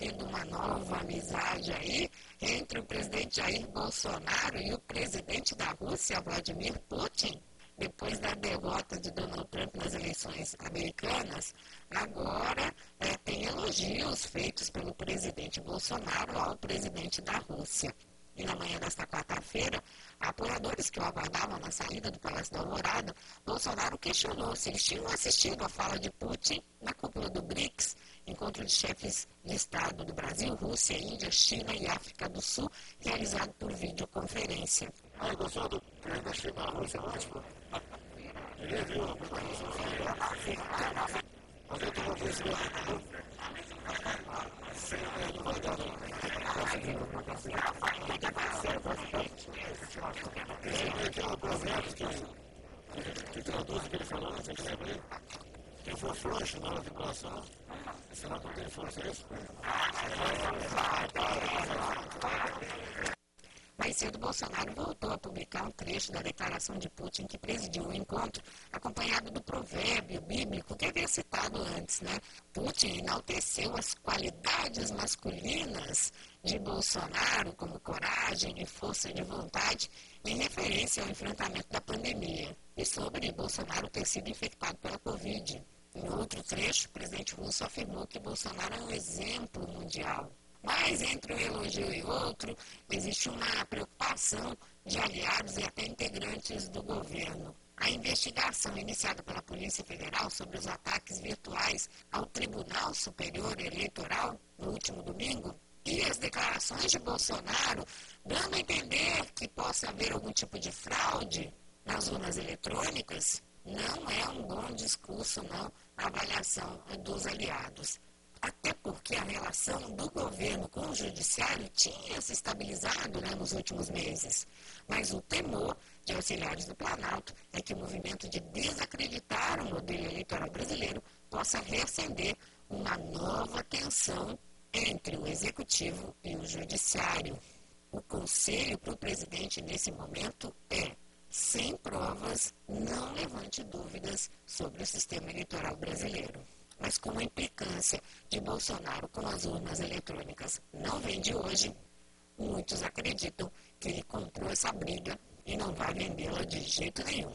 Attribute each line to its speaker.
Speaker 1: havendo uma nova amizade aí entre o presidente Jair Bolsonaro e o presidente da Rússia, Vladimir Putin. Depois da derrota de Donald Trump nas eleições americanas, agora é, tem elogios feitos pelo presidente Bolsonaro ao presidente da Rússia. E na manhã desta quarta-feira, apoiadores que o aguardavam na saída do Palácio da Alvorada, Bolsonaro questionou se eles tinham assistido à fala de Putin na cúpula do BRICS, encontro de chefes de Estado do Brasil, Rússia, Índia, China e África do Sul, realizado por videoconferência.
Speaker 2: Aí gostou do da China, a Rússia, ótimo? Ele viu Mas eu tenho visto Sim, não vai dar não. Conseguiu, conseguiu. Esse aqui é um provérbio que, que traduz o que ele falou, você quer saber? Quem for frouxo na hora de coração, será porque ele fosse isso?
Speaker 1: Mais cedo, Bolsonaro voltou a publicar um trecho da declaração de Putin que presidiu o encontro, acompanhado do provérbio bíblico que havia citado antes. Né? Putin enalteceu as qualidades masculinas de Bolsonaro, como coragem e força de vontade, em referência ao enfrentamento da pandemia, e sobre Bolsonaro ter sido infectado pela Covid. Em outro trecho, o presidente russo afirmou que Bolsonaro é um exemplo mundial. Mas entre um elogio e outro, existe uma preocupação de aliados e até integrantes do governo. A investigação iniciada pela Polícia Federal sobre os ataques virtuais ao Tribunal Superior Eleitoral no último domingo e as declarações de Bolsonaro dando a entender que possa haver algum tipo de fraude nas urnas eletrônicas, não é um bom discurso, não, a avaliação dos aliados relação do governo com o judiciário tinha se estabilizado né, nos últimos meses. Mas o temor de auxiliares do Planalto é que o movimento de desacreditar o modelo eleitoral brasileiro possa reacender uma nova tensão entre o executivo e o judiciário. O conselho para o presidente nesse momento é sem provas, não levante dúvidas sobre o sistema eleitoral brasileiro mas como a implicância de Bolsonaro com as urnas eletrônicas não vem de hoje, muitos acreditam que ele comprou essa briga e não vai vendê-la de jeito nenhum.